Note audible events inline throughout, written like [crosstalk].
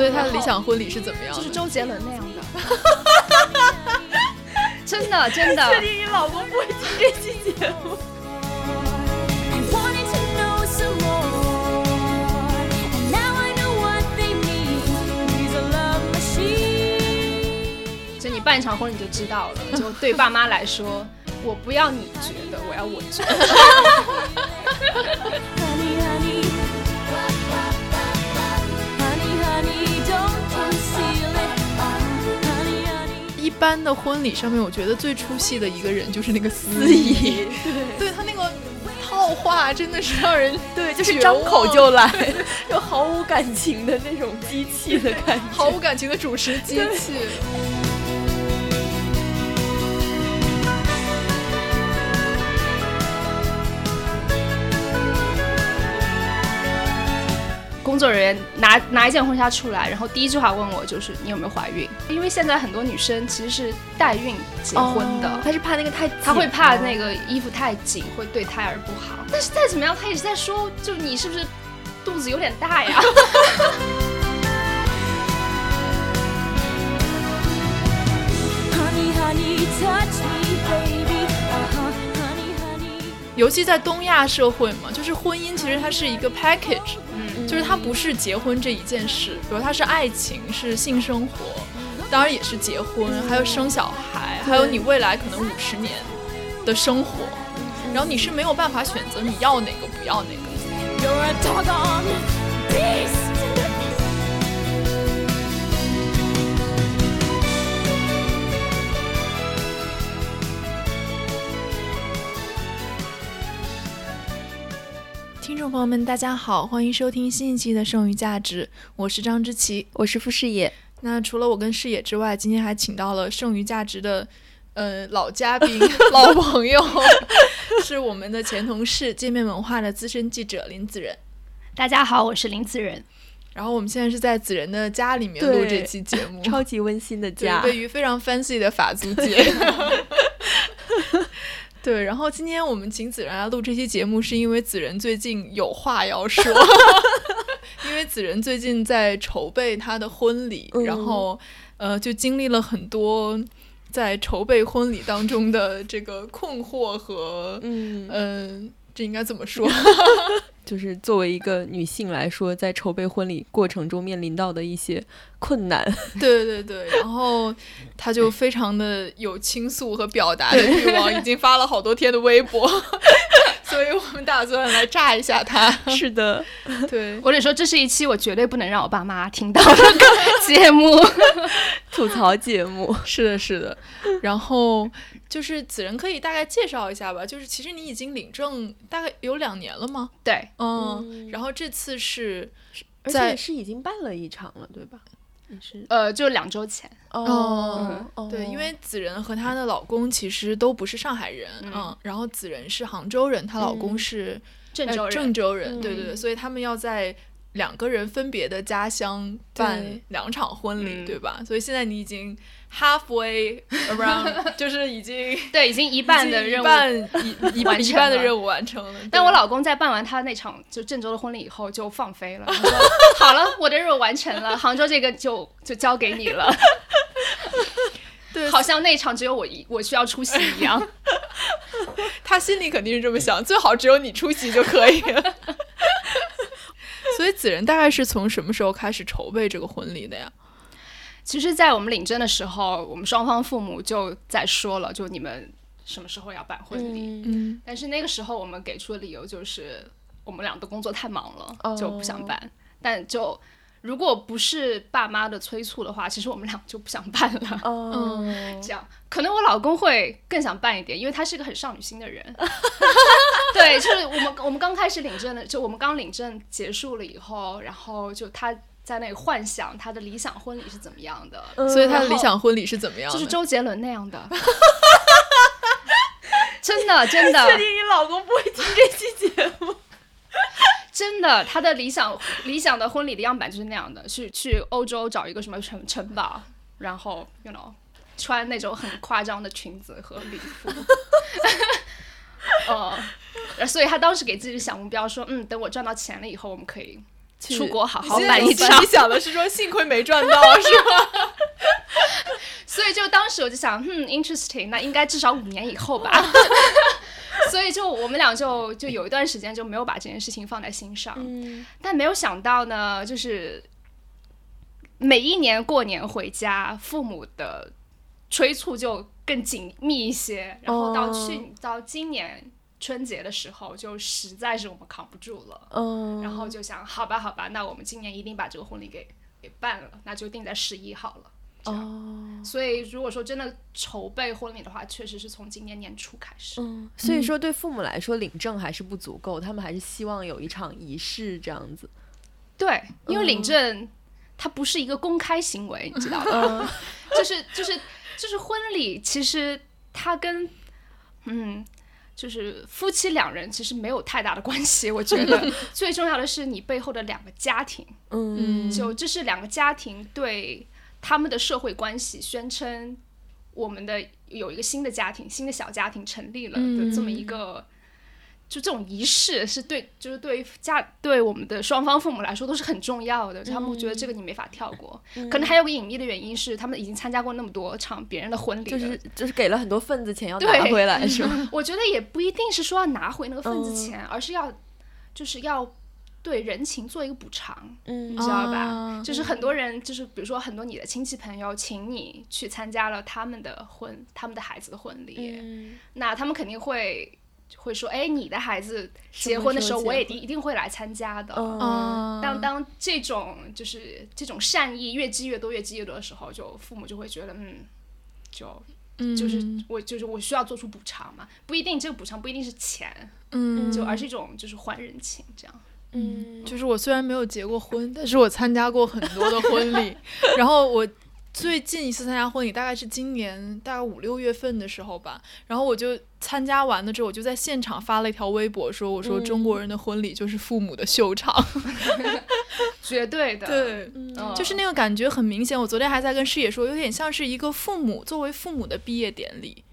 所以他的理想婚礼是怎么样？就是周杰伦那样的。[laughs] 真的真的。确定你老公不会听这期节目？就你办一场婚礼就知道了。就对爸妈来说，我不要你觉得，我要我觉得。[laughs] 般的婚礼上面，我觉得最出戏的一个人就是那个司仪，对。他那个套话真的是让人对，就是张口就来，[laughs] 就毫无感情的那种机器的感觉，毫无感情的主持机器。工作人员拿拿一件婚纱出来，然后第一句话问我就是你有没有怀孕？因为现在很多女生其实是代孕结婚的，她是怕那个太，她会怕那个衣服太紧会对胎儿不好。但是再怎么样，她也是在说，就你是不是肚子有点大呀？尤其在东亚社会嘛，就是婚姻其实它是一个 package。就是它不是结婚这一件事，比如它是爱情，是性生活，当然也是结婚，还有生小孩，还有你未来可能五十年的生活，然后你是没有办法选择你要哪个不要哪个。众朋友们，大家好，欢迎收听新一期的《剩余价值》，我是张之琪，我是傅视野。那除了我跟视野之外，今天还请到了《剩余价值》的呃老嘉宾、[laughs] 老朋友，[laughs] 是我们的前同事，界面文化的资深记者林子仁。大家好，我是林子仁。然后我们现在是在子仁的家里面录这期节目，超级温馨的家，对于非常 fancy 的法租界。对，然后今天我们请子然来录这期节目，是因为子然最近有话要说，[laughs] 因为子然最近在筹备他的婚礼，然后呃，就经历了很多在筹备婚礼当中的这个困惑和嗯。这应该怎么说？[laughs] 就是作为一个女性来说，在筹备婚礼过程中面临到的一些困难。[laughs] 对对对，然后她就非常的有倾诉和表达的欲望，已经发了好多天的微博，[laughs] 所以我们打算来炸一下她。是的，对我得说，这是一期我绝对不能让我爸妈听到的节目，吐槽节目。是的，是的，然后。就是子仁可以大概介绍一下吧，就是其实你已经领证大概有两年了吗？对，嗯，然后这次是，而且是已经办了一场了，对吧？也是，呃，就两周前。哦，对，因为子仁和她的老公其实都不是上海人，嗯，然后子仁是杭州人，她老公是郑州人，郑州人，对对对，所以他们要在两个人分别的家乡办两场婚礼，对吧？所以现在你已经。Halfway around，[laughs] 就是已经对，已经一半的任务，一 [laughs] 一半一半的任务完成了。但我老公在办完他那场就郑州的婚礼以后就放飞了，说 [laughs] 好了，我的任务完成了，杭州这个就就交给你了。对，好像那场只有我一我需要出席一样。他心里肯定是这么想，最好只有你出席就可以了。所以子仁大概是从什么时候开始筹备这个婚礼的呀？其实，在我们领证的时候，我们双方父母就在说了，就你们什么时候要办婚礼？嗯，但是那个时候我们给出的理由就是我们俩的工作太忙了，就不想办。但就如果不是爸妈的催促的话，其实我们俩就不想办了。嗯，这样可能我老公会更想办一点，因为他是一个很少女心的人。[laughs] 对，就是我们我们刚开始领证的，就我们刚领证结束了以后，然后就他。在那里幻想他的理想婚礼是怎么样的，所以他的理想婚礼是怎么样？就是周杰伦那样的。[laughs] 真的真的。确定你老公不会听这期节目？真的，他的理想理想的婚礼的样板就是那样的，是去欧洲找一个什么城城堡，然后 you know 穿那种很夸张的裙子和礼服。哦，[laughs] 所以他当时给自己的小目标说，嗯，等我赚到钱了以后，我们可以。出国好好办一场。你想的是说幸亏没赚到是吗？[laughs] 所以就当时我就想，嗯，interesting，那应该至少五年以后吧。[laughs] 所以就我们俩就就有一段时间就没有把这件事情放在心上。嗯。但没有想到呢，就是每一年过年回家，父母的催促就更紧密一些。然后到去到今年春节的时候，就实在是我们扛不住了。嗯。然后就想，好吧，好吧，那我们今年一定把这个婚礼给给办了，那就定在十一好了。哦，所以如果说真的筹备婚礼的话，确实是从今年年初开始。嗯，所以说对父母来说领证还是不足够，他们还是希望有一场仪式这样子。对，因为领证它不是一个公开行为，你知道吗？[laughs] 就是就是就是婚礼，其实它跟嗯，就是夫妻两人其实没有太大的关系。我觉得 [laughs] 最重要的是你背后的两个家庭。嗯，就这是两个家庭对。他们的社会关系宣称，我们的有一个新的家庭、新的小家庭成立了的这么一个，就这种仪式是对，就是对于家对我们的双方父母来说都是很重要的。他们觉得这个你没法跳过。可能还有个隐秘的原因是，他们已经参加过那么多场别人的婚礼，就是就是给了很多份子钱要拿回来，是吗？我觉得也不一定是说要拿回那个份子钱，而是要就是要。对人情做一个补偿，嗯，你知道吧？就是很多人，就是比如说很多你的亲戚朋友，请你去参加了他们的婚，他们的孩子的婚礼，那他们肯定会会说，哎，你的孩子结婚的时候，我也一一定会来参加的。当当这种就是这种善意越积越多，越积越多的时候，就父母就会觉得，嗯，就就是我就是我需要做出补偿嘛，不一定这个补偿不一定是钱，嗯，就而是一种就是还人情这样。嗯，就是我虽然没有结过婚，但是我参加过很多的婚礼。[laughs] 然后我最近一次参加婚礼大概是今年大概五六月份的时候吧。然后我就参加完了之后，我就在现场发了一条微博，说：“我说中国人的婚礼就是父母的秀场，[laughs] 绝对的，对，就是那个感觉很明显。我昨天还在跟师姐说，有点像是一个父母作为父母的毕业典礼，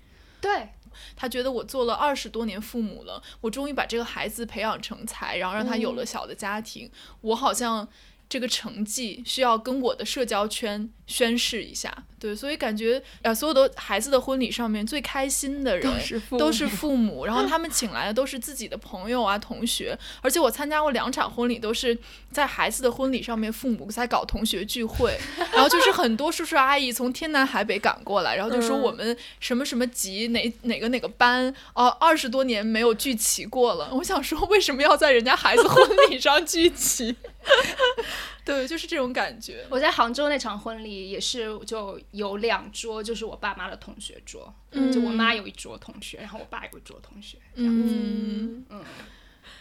对。”他觉得我做了二十多年父母了，我终于把这个孩子培养成才，然后让他有了小的家庭，我好像。这个成绩需要跟我的社交圈宣誓一下，对，所以感觉呃，所有的孩子的婚礼上面最开心的人都是父母，然后他们请来的都是自己的朋友啊、同学，而且我参加过两场婚礼，都是在孩子的婚礼上面，父母在搞同学聚会，然后就是很多叔叔阿姨从天南海北赶过来，然后就说我们什么什么级哪哪个哪个班哦，二十多年没有聚齐过了，我想说为什么要在人家孩子婚礼上聚齐？[laughs] 对，就是这种感觉。我在杭州那场婚礼也是，就有两桌，就是我爸妈的同学桌，嗯就我妈有一桌同学，然后我爸有一桌同学，这样子。嗯嗯，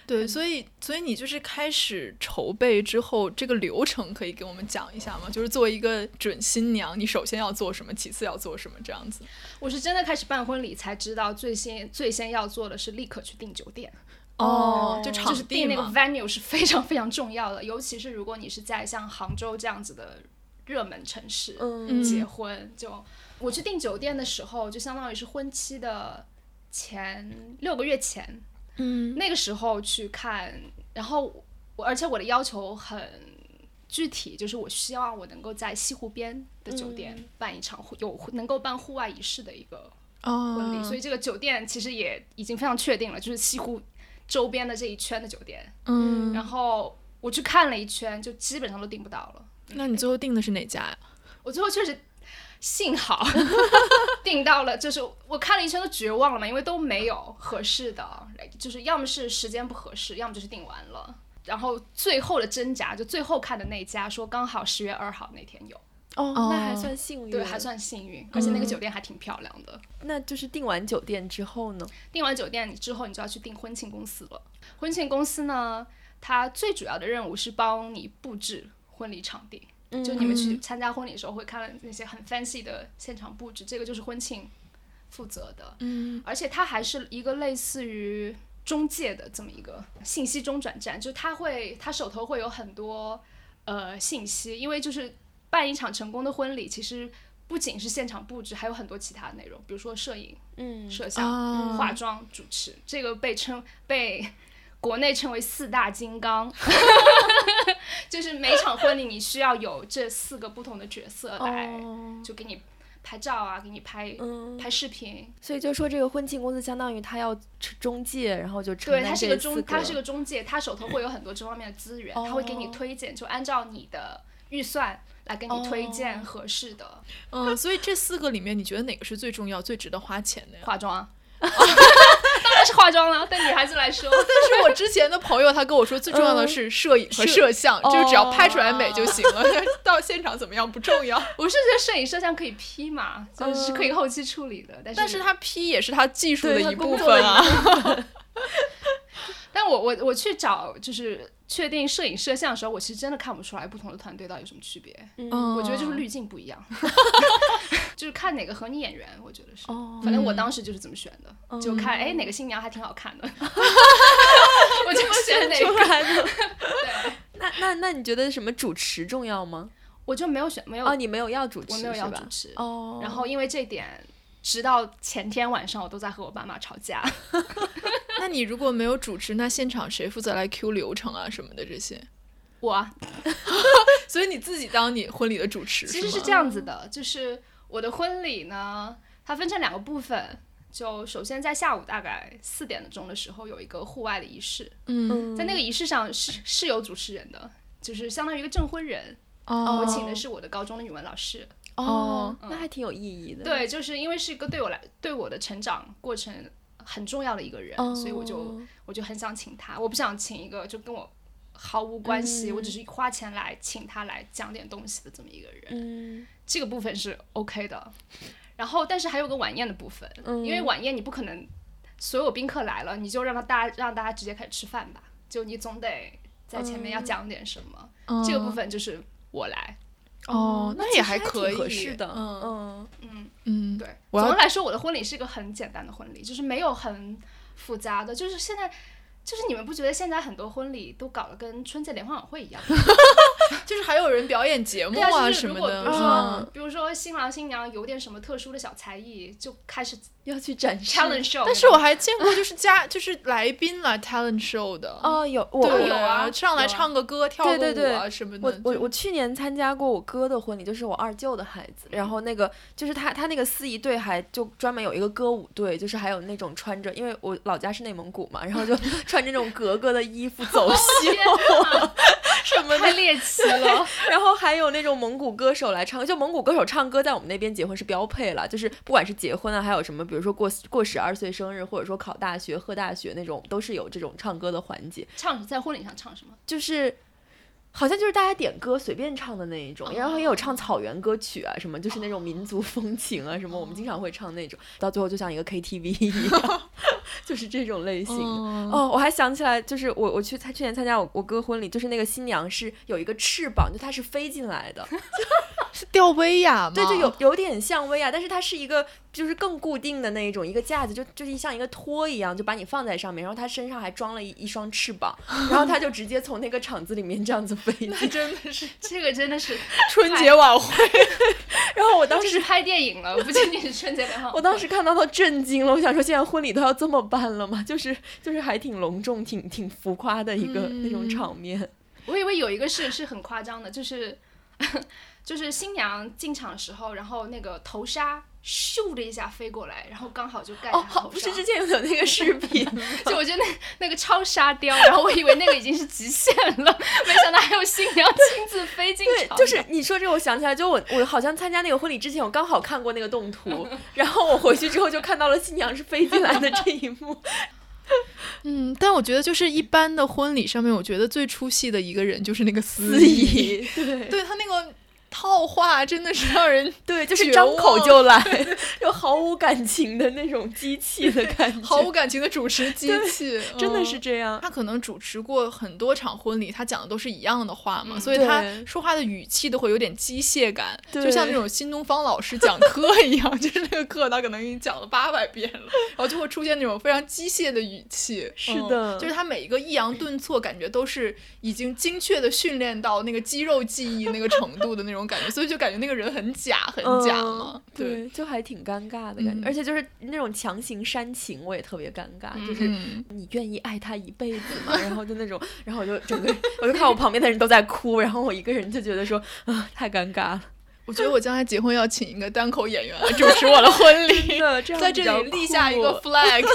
对，所以所以你就是开始筹备之后，这个流程可以给我们讲一下吗？就是作为一个准新娘，你首先要做什么，其次要做什么，这样子。我是真的开始办婚礼才知道，最先最先要做的是立刻去订酒店。哦，就就是定那个 venue 是非常 [laughs] 非常重要的，尤其是如果你是在像杭州这样子的热门城市结婚，就我去订酒店的时候，就相当于是婚期的前六个月前，嗯，那个时候去看，然后我而且我的要求很具体，就是我希望我能够在西湖边的酒店办一场有能够办户外仪式的一个婚礼，所以这个酒店其实也已经非常确定了，就是西湖。周边的这一圈的酒店，嗯，然后我去看了一圈，就基本上都订不到了。那你最后订的是哪家呀？我最后确实幸好 [laughs] 订到了，就是我看了一圈都绝望了嘛，因为都没有合适的，就是要么是时间不合适，要么就是订完了。然后最后的挣扎，就最后看的那家说刚好十月二号那天有。哦，那还算幸运，对，还算幸运，而且那个酒店还挺漂亮的。那就是订完酒店之后呢？订完酒店之后，你就要去订婚庆公司了。婚庆公司呢，它最主要的任务是帮你布置婚礼场地。就你们去参加婚礼的时候，会看到那些很 fancy 的现场布置，这个就是婚庆负责的。嗯，而且它还是一个类似于中介的这么一个信息中转站，就他会，他手头会有很多呃信息，因为就是。办一场成功的婚礼，其实不仅是现场布置，还有很多其他的内容，比如说摄影、嗯，摄像、化妆、主持，这个被称被国内称为四大金刚，[laughs] 就是每场婚礼你需要有这四个不同的角色来，就给你拍照啊，给你拍拍视频。所以就说这个婚庆公司相当于他要中介，然后就对他是个中，他是个中介，他手头会有很多这方面的资源，他会给你推荐，就按照你的预算来给你推荐合适的。嗯，所以这四个里面，你觉得哪个是最重要、最值得花钱的呀？化妆。[laughs] 当然是化妆了，对女孩子来说。[laughs] 但是我之前的朋友他跟我说，最重要的是摄影和摄像，就是只要拍出来美就行了，[laughs] 到现场怎么样不重要。我是觉得摄影摄像可以 P 嘛，就是可以后期处理的。但是但是他 P 也是他技术的一部分啊。但我我我去找就是确定摄影摄像的时候，我其实真的看不出来不同的团队到底有什么区别。嗯，我觉得就是滤镜不一样，[laughs] 就是看哪个合你眼缘。我觉得是，反正我当时就是这么选的，就看哎哪个新娘还挺好看的，[laughs] 我就选哪个。[laughs] 对，那那那你觉得什么主持重要吗？我就没有选，没有哦，你没有要主持，我没有要主持哦。然后因为这点。直到前天晚上，我都在和我爸妈吵架。[laughs] 那你如果没有主持，那现场谁负责来 Q 流程啊什么的这些？我。[laughs] 所以你自己当你婚礼的主持？其实是这样子的，就是我的婚礼呢，它分成两个部分。就首先在下午大概四点钟的时候有一个户外的仪式。嗯。在那个仪式上是是有主持人的，就是相当于一个证婚人。哦。我请的是我的高中的语文老师。哦，那还挺有意义的。对，就是因为是一个对我来对我的成长过程很重要的一个人，所以我就我就很想请他。我不想请一个就跟我毫无关系，我只是花钱来请他来讲点东西的这么一个人。嗯，这个部分是 OK 的。然后，但是还有个晚宴的部分，因为晚宴你不可能所有宾客来了你就让他大家让大家直接开始吃饭吧，就你总得在前面要讲点什么。这个部分就是我来。哦，那也还可以，合适的，嗯嗯嗯嗯，对。总的来说，我的婚礼是一个很简单的婚礼，就是没有很复杂的，就是现在。就是你们不觉得现在很多婚礼都搞得跟春节联欢晚会一样？[laughs] 就是还有人表演节目啊什么的。比如说，比如说新郎新娘有点什么特殊的小才艺，就开始要去展示 talent show。但是我还见过，就是家 [laughs] 就是来宾来 talent show 的。哦，有我，有啊，上来唱个歌，跳个舞啊什么的。我我我去年参加过我哥的婚礼，就是我二舅的孩子。然后那个就是他他那个司仪队还就专门有一个歌舞队，就是还有那种穿着，因为我老家是内蒙古嘛，然后就。穿着那种格格的衣服走秀，什么的猎奇了。[laughs] 然后还有那种蒙古歌手来唱，就蒙古歌手唱歌，在我们那边结婚是标配了。就是不管是结婚啊，还有什么，比如说过过十二岁生日，或者说考大学、贺大学那种，都是有这种唱歌的环节。唱在婚礼上唱什么？就是。好像就是大家点歌随便唱的那一种，然后也有唱草原歌曲啊，什么就是那种民族风情啊，什么我们经常会唱那种，到最后就像一个 KTV 一样，[laughs] 就是这种类型的。哦，我还想起来，就是我我去他去年参加我我哥婚礼，就是那个新娘是有一个翅膀，就她是飞进来的，[laughs] 是吊威亚吗？对，就有有点像威亚，但是它是一个。就是更固定的那一种，一个架子就就是像一个托一样，就把你放在上面，然后它身上还装了一一双翅膀，然后它就直接从那个场子里面这样子飞。那真的是 [laughs] 这个真的 [laughs] 是春节晚会。然后我当时拍电影了，不仅仅是春节联欢。我当时看到都震惊了，我想说现在婚礼都要这么办了吗？[laughs] 就是就是还挺隆重、挺挺浮夸的一个那种场面。我以为有一个是是很夸张的，就是 [laughs] 就是新娘进场时候，然后那个头纱。咻的一下飞过来，然后刚好就盖在头。哦，不是之前有那个视 [laughs] 频，就我觉得那那个超沙雕，然后我以为那个已经是极限了，没想到还有新娘亲自飞进场。对，就是你说这个，我想起来，就我我好像参加那个婚礼之前，我刚好看过那个动图，然后我回去之后就看到了新娘是飞进来的这一幕。[laughs] 嗯，但我觉得就是一般的婚礼上面，我觉得最出戏的一个人就是那个司仪，对，对他那个。套话真的是让人 [laughs] 对，就是张口就来，[laughs] 就毫无感情的那种机器的感觉，毫无感情的主持机器，真的是这样。他可能主持过很多场婚礼，他讲的都是一样的话嘛，所以他说话的语气都会有点机械感，就像那种新东方老师讲课一样，就是那个课他可能已经讲了八百遍了，[laughs] 然后就会出现那种非常机械的语气。是的，就是他每一个抑扬顿挫，感觉都是已经精确的训练到那个肌肉记忆那个程度的那种。种感觉，所以就感觉那个人很假，很假嘛。对，就还挺尴尬的感觉，而且就是那种强行煽情，我也特别尴尬。就是你愿意爱他一辈子吗？[laughs] 然后就那种，[laughs] 然后我就整个，[laughs] 我就看我旁边的人都在哭，然后我一个人就觉得说啊，太尴尬了。我觉得我将来结婚要请一个单口演员来主持我的婚礼，[laughs] 在这里立下一个 [laughs] flag。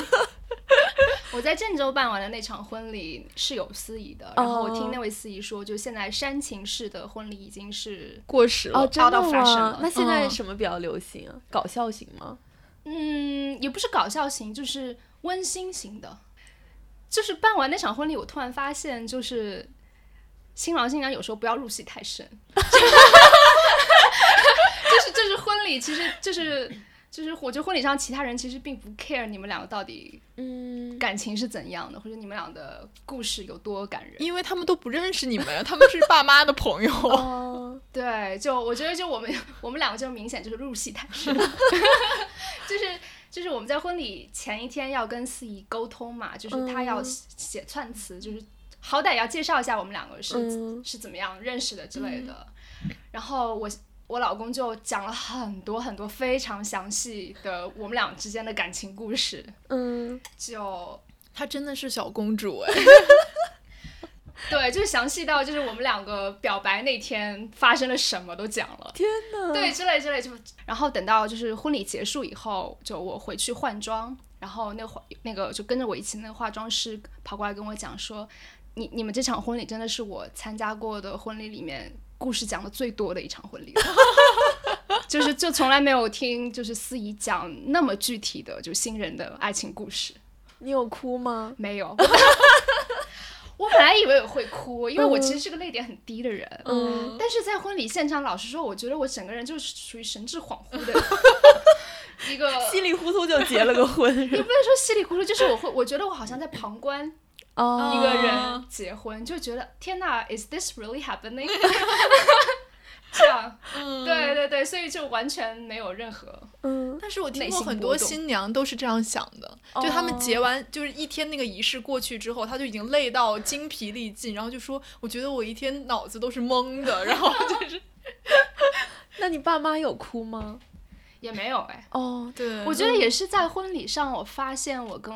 我在郑州办完的那场婚礼是有司仪的，然后我听那位司仪说，就现在煽情式的婚礼已经是过时了，真的吗？那现在什么比较流行啊？搞笑型吗？嗯，也不是搞笑型，就是温馨型的。就是办完那场婚礼，我突然发现，就是新郎新娘有时候不要入戏太深。[laughs] 就是婚礼，其实就是就是我觉得婚礼上其他人其实并不 care 你们两个到底嗯。感情是怎样的，或者你们俩的故事有多感人，因为他们都不认识你们，他们是爸妈的朋友。哦，[laughs] 对，就我觉得就我们我们两个就明显就是入戏太深，[laughs] 就是就是我们在婚礼前一天要跟司仪沟通嘛，就是他要写串词，就是好歹要介绍一下我们两个是是怎么样认识的之类的，然后我。我老公就讲了很多很多非常详细的我们俩之间的感情故事，嗯，就她真的是小公主哎，[laughs] 对，就是详细到就是我们两个表白那天发生了什么都讲了，天呐，对，之类之类就，然后等到就是婚礼结束以后，就我回去换装，然后那化那个就跟着我一起那个化妆师跑过来跟我讲说，你你们这场婚礼真的是我参加过的婚礼里面。故事讲的最多的一场婚礼，[laughs] 就是就从来没有听就是司仪讲那么具体的就新人的爱情故事。你有哭吗？没有。[laughs] 我本来以为我会哭，因为我其实是个泪点很低的人。嗯。但是在婚礼现场，老实说，我觉得我整个人就是属于神志恍惚的 [laughs] 一个，稀里糊涂就结了个婚。也不能说稀里糊涂，就是我会，我觉得我好像在旁观。一个人结婚就觉得天哪，Is this really happening？[laughs] 这样，对对对，所以就完全没有任何。嗯，但是我听过很多新娘都是这样想的，就他们结完就是一天那个仪式过去之后，他就已经累到精疲力尽，然后就说：“我觉得我一天脑子都是懵的。[laughs] ”然后就是，[laughs] 那你爸妈有哭吗？也没有哎。哦，对，我觉得也是在婚礼上，我发现我跟。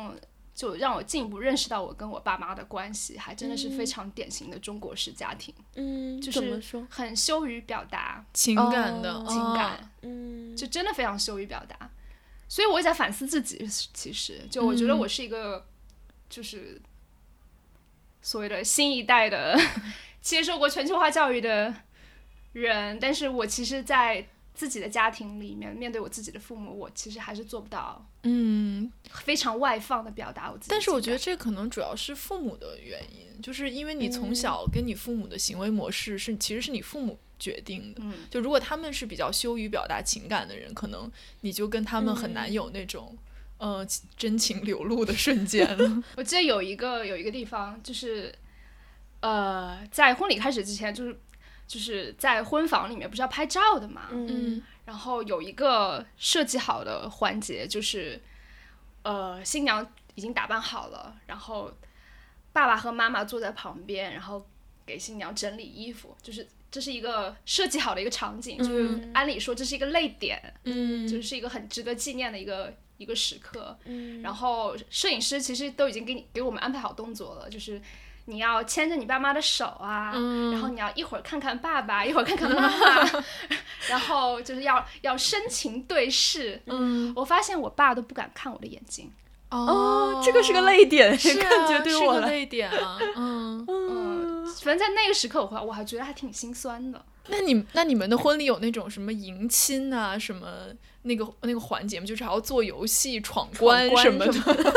就让我进一步认识到我跟我爸妈的关系，还真的是非常典型的中国式家庭。嗯，就是很羞于表达情感的情感，嗯，就真的非常羞于表达。所以我也在反思自己，其实就我觉得我是一个，就是所谓的新一代的 [laughs] 接受过全球化教育的人，但是我其实，在。自己的家庭里面，面对我自己的父母，我其实还是做不到，嗯，非常外放的表达我自己。但是我觉得这可能主要是父母的原因，就是因为你从小跟你父母的行为模式是，其实是你父母决定的。嗯，就如果他们是比较羞于表达情感的人，可能你就跟他们很难有那种呃真情流露的瞬间了。[laughs] 我记得有一个有一个地方，就是呃，在婚礼开始之前，就是。就是在婚房里面不是要拍照的嘛，嗯，然后有一个设计好的环节，就是呃新娘已经打扮好了，然后爸爸和妈妈坐在旁边，然后给新娘整理衣服，就是这是一个设计好的一个场景，就是按理说这是一个泪点，嗯，就是一个很值得纪念的一个一个时刻，嗯，然后摄影师其实都已经给你给我们安排好动作了，就是。你要牵着你爸妈的手啊，然后你要一会儿看看爸爸，[laughs] 一会儿看看妈妈，[laughs] 然后就是要要深情对视。嗯，我发现我爸都不敢看我的眼睛。哦，这个是个泪点，是感觉对我个泪点啊。嗯 [laughs] 嗯，反正在那个时刻，我我还觉得还挺心酸的。那你那你们的婚礼有那种什么迎亲啊，什么那个那个环节吗？就是还要做游戏、闯关什么的？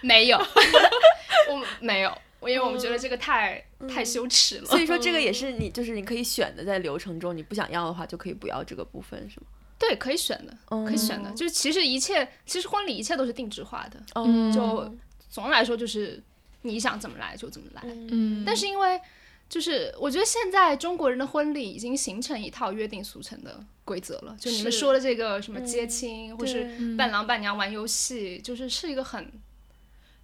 没有，我没有。因为我们觉得这个太太羞耻了，所以说这个也是你就是你可以选的，在流程中你不想要的话就可以不要这个部分，是吗？对，可以选的，可以选的。就是其实一切，其实婚礼一切都是定制化的，就总的来说就是你想怎么来就怎么来。嗯，但是因为就是我觉得现在中国人的婚礼已经形成一套约定俗成的规则了，就你们说的这个什么接亲或是伴郎伴娘玩游戏，就是是一个很。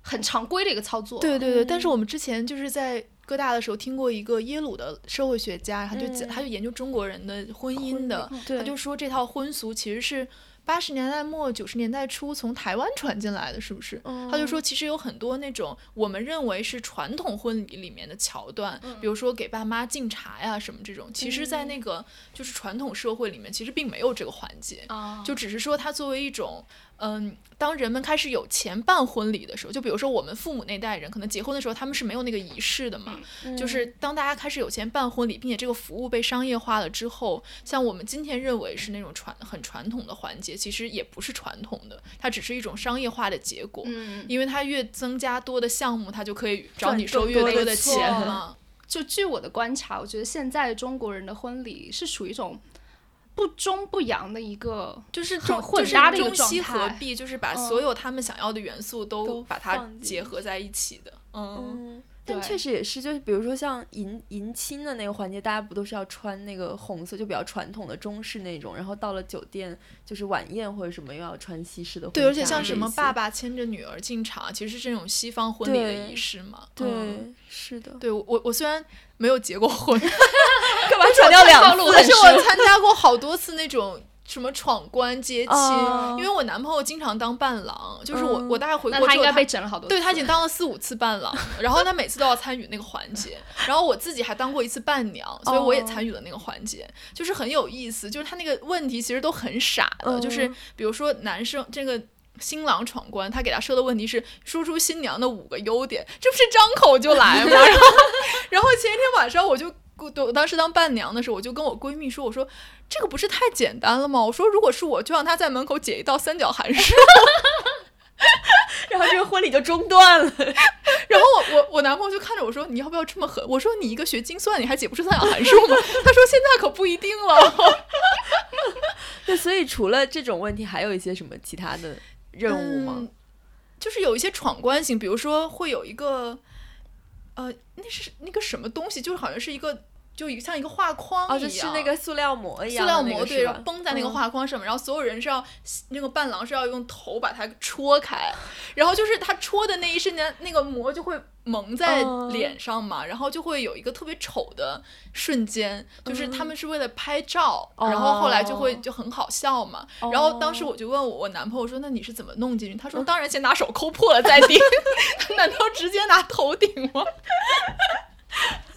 很常规的一个操作，对对对。但是我们之前就是在哥大的时候听过一个耶鲁的社会学家，他就嗯他就研究中国人的婚姻的，对他就说这套婚俗其实是八十年代末九十年代初从台湾传进来的，是不是？他就说其实有很多那种我们认为是传统婚礼里面的桥段，比如说给爸妈敬茶呀什么这种，其实在那个就是传统社会里面其实并没有这个环节，啊，就只是说它作为一种。嗯，当人们开始有钱办婚礼的时候，就比如说我们父母那代人，可能结婚的时候他们是没有那个仪式的嘛。就是当大家开始有钱办婚礼，并且这个服务被商业化了之后，像我们今天认为是那种传很传统的环节，其实也不是传统的，它只是一种商业化的结果。嗯，因为它越增加多的项目，它就可以找你收越多的钱钱了。[laughs] 就据我的观察，我觉得现在中国人的婚礼是属于一种不中不洋的一个，[laughs] 就是很混搭的一个中西状态合璧，就是把嗯所有他们想要的元素都都把它结合在一起的。嗯，嗯，但确实也是，就是比如说像迎迎亲的那个环节，大家不都是要穿那个红色，就比较传统的中式那种，然后到了酒店就是晚宴或者什么又要穿西式的对，而且像什么爸爸牵着女儿进场，其实是这种西方婚礼的仪式嘛。对、嗯是的，对我我我虽然没有结过婚，[laughs] 干嘛强调两次？但是我参加过好多次那种什么闯关接亲，哦因为我男朋友经常当伴郎，就是我、嗯我大概回国之后他应该被整了好多次。对他已经当了四五次伴郎，然后他每次都要参与那个环节，然后我自己还当过一次伴娘，所以我也哦参与了那个环节，就是很有意思。就是他那个问题其实都很傻的，就是嗯比如说男生这个。新郎闯关，他给他设的问题是说出新娘的五个优点，这不是张口就来吗？[laughs] 然后，然后前一天晚上我就，我当时当伴娘的时候，我就跟我闺蜜说，我说这个不是太简单了吗？我说如果是我，就让他在门口解一道三角函数。[laughs] 然后这个婚礼就中断了。然后我我我男朋友就看着我说：“你要不要这么狠？”我说：“你一个学精算，你还解不出三角函数吗？” [laughs] 他说：“现在可不一定了。对，所以除了这种问题，还有一些什么其他的任务吗？嗯就是有一些闯关型，比如说会有一个，呃，那是那个什么东西，就是好像是一个，就一个像一个画框一哦，样，就是那个塑料膜一样塑料膜对，然后绷在那个嗯。画框上面，然后所有人是要那个伴郎是要用头把它戳开，然后就是他戳的那一瞬间，那个膜就会蒙在嗯脸上嘛，然后就会有一个特别丑的瞬间，就是他嗯们是为了拍照，然后后来就会哦就很好笑嘛。然后当时我就问我男朋友说：“那你是怎么弄进去？”他嗯说：“当然先拿手抠破了再顶，[laughs] 难道直接拿头顶吗？”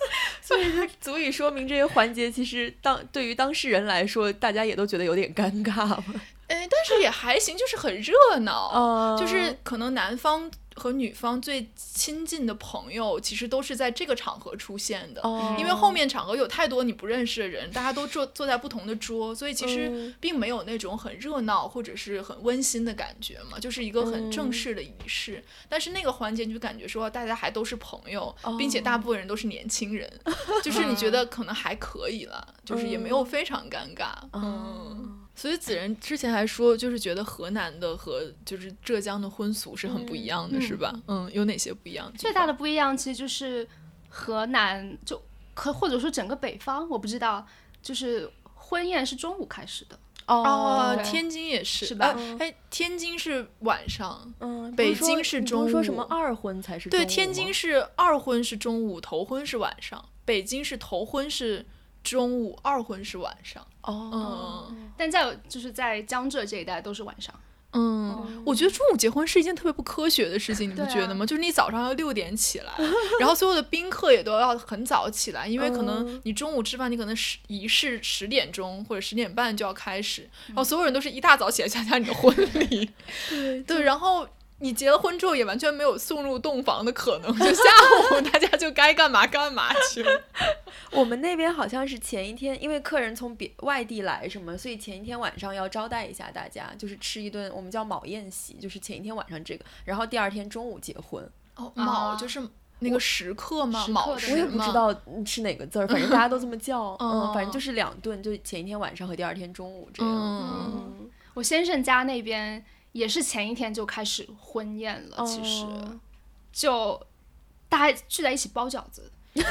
[laughs] 所以就足以说明这些环节其实当对于当事人来说，大家也都觉得有点尴尬嘛。哎，但是也还行，就是很热闹。哦就是可能男方和女方最亲近的朋友，其实都是在这个场合出现的。哦因为后面场合有太多你不认识的人，大家都坐坐在不同的桌，所以其实嗯并没有那种很热闹或者是很温馨的感觉嘛，就是一个很正嗯式的仪式。但是那个环节你就感觉说大家还都是朋友，哦并且大部分人都是年轻人，[laughs] 就是你觉得可能还可以了，就是也没有非常尴尬。嗯。所以子仁之前还说，就是觉得河南的和就是浙江的婚俗是很不一样的，嗯是吧？嗯，有哪些不一样？最大的不一样其实就是河南就可或者说整个北方，我不知道，就是婚宴是中午开始的，哦，天津也是，是吧哎哎，天津是晚上，嗯，北京是中午不说什午么二婚才是对，天津是二婚是中午，头婚是晚上；北京是头婚是中午，二婚是晚上。哦，嗯但在就是在江浙这一带都是晚上。嗯，我觉得中午结婚是一件特别不科学的事情，你不觉得吗？就是你早上要六点起来，然后所有的宾客也都要很早起来，因为可能嗯你中午吃饭，你可能十仪式十点钟或者十点半就要开始，然后所有人都是一大早起来参加你的婚礼，对 [laughs] 对，然后。你结了婚之后也完全没有送入洞房的可能，就下午 [laughs] 大家就该干嘛干嘛去了。[laughs] 我们那边好像是前一天，因为客人从别外地来什么，所以前一天晚上要招待一下大家，就是吃一顿我们叫卯宴席，就是前一天晚上这个，然后第二天中午结婚。哦，啊卯就是那个时刻吗？我也不知道嗯是哪个字儿，反正大家都这么叫。[laughs] 嗯，反正哦就是两顿，就前一天晚上和第二天中午这样。嗯嗯，我先生家那边也是前一天就开始婚宴了，其实哦就大家聚在一起包饺子，[laughs]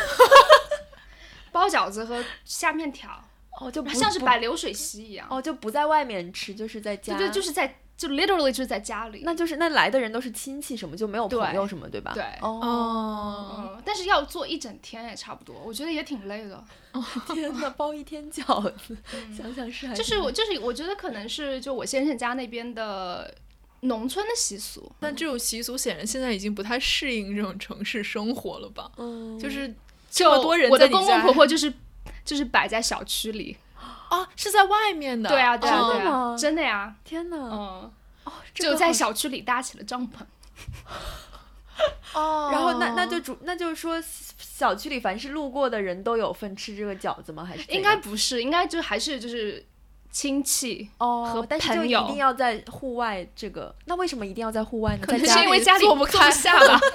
包饺子和下面条。哦，就像是摆流水席一样。哦，就不在外面吃，就是在家。对对，就是在。就 literally 就是在家里，那就是那来的人都是亲戚什么，就没有朋友什么，对吧？对，哦，但是要做一整天也差不多，我觉得也挺累的。[laughs] 天呐，包一天饺子，想想是就是我就是我觉得可能是就我先生家那边的农村的习俗，但这种习俗显然现在已经不太适应这种城市生活了吧？嗯，就是这么多人，我的公公婆婆就是就是摆在小区里。啊，是在外面的，对啊，对啊，对啊，真的呀！天哪，嗯，哦，就在小区里搭起了帐篷。[laughs] 哦，然后那那就主那就是说，小区里凡是路过的人都有份吃这个饺子吗？还是应该不是，应该就还是就是亲戚哦和朋友一定要在户外这个？那为什么一定要在户外呢？可能是因为家里坐不开下吧。[laughs]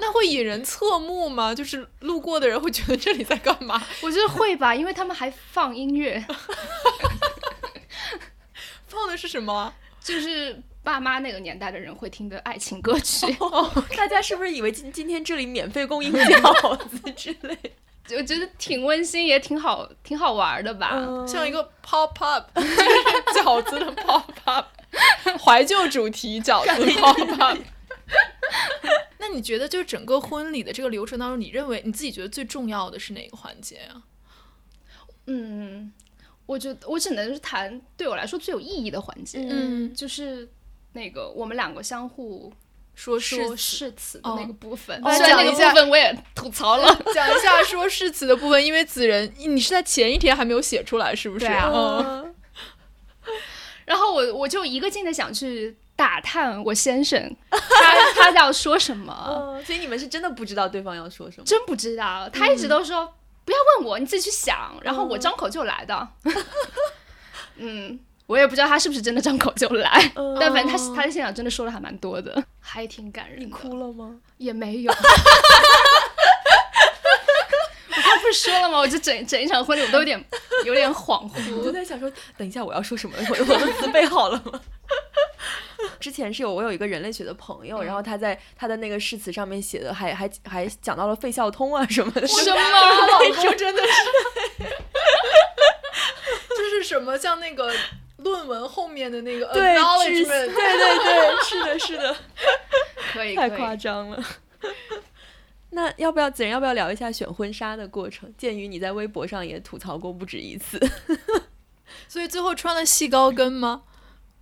那会引人侧目吗？就是路过的人会觉得这里在干嘛？我觉得会吧，[laughs] 因为他们还放音乐。[laughs] 放的是什么？就是爸妈那个年代的人会听的爱情歌曲。[laughs] 大家是不是以为今今天这里免费供应饺子之类？我觉得挺温馨，也挺好，挺好玩的吧。像一个 pop up，饺子的 pop up，怀旧主题饺子 pop up。[laughs] 那你觉得，就是整个婚礼的这个流程当中，你认为你自己觉得最重要的是哪个环节啊？嗯，我觉得我只能是谈对我来说最有意义的环节，嗯，就是那个我们两个相互说说誓词的那个部分。哦，讲一下，部分我也吐槽了。[laughs] 讲一下说誓词的部分，因为子仁，你是在前一天还没有写出来，是不是？对啊。[laughs] 然后我我就一个劲的想去。打探我先生，[laughs] 他他要说什么？[laughs] 所以你们是真的不知道对方要说什么？真不知道，他一直都说不要问我，你自己去想。然后我张口就来的。嗯，[laughs] 我也不知道他是不是真的张口就来，但反正他他在现场真的说了还蛮多的，还挺感人。你哭了吗？也没有。说了吗？我就整整一场婚礼，我都有点有点恍惚。我就在想说，等一下我要说什么？我我的词备好了吗？[laughs] 之前是有我有一个人类学的朋友，然后他在他的那个誓词上面写的，还还还讲到了费孝通啊什么的。什么？[laughs] 老公真的是，[laughs] 就是什么像那个论文后面的那个 acknowledgement，对对对，是的，是的，可以，太夸张了。那要不要子仁要不要聊一下选婚纱的过程？鉴于你在微博上也吐槽过不止一次，[laughs] 所以最后穿了细高跟吗？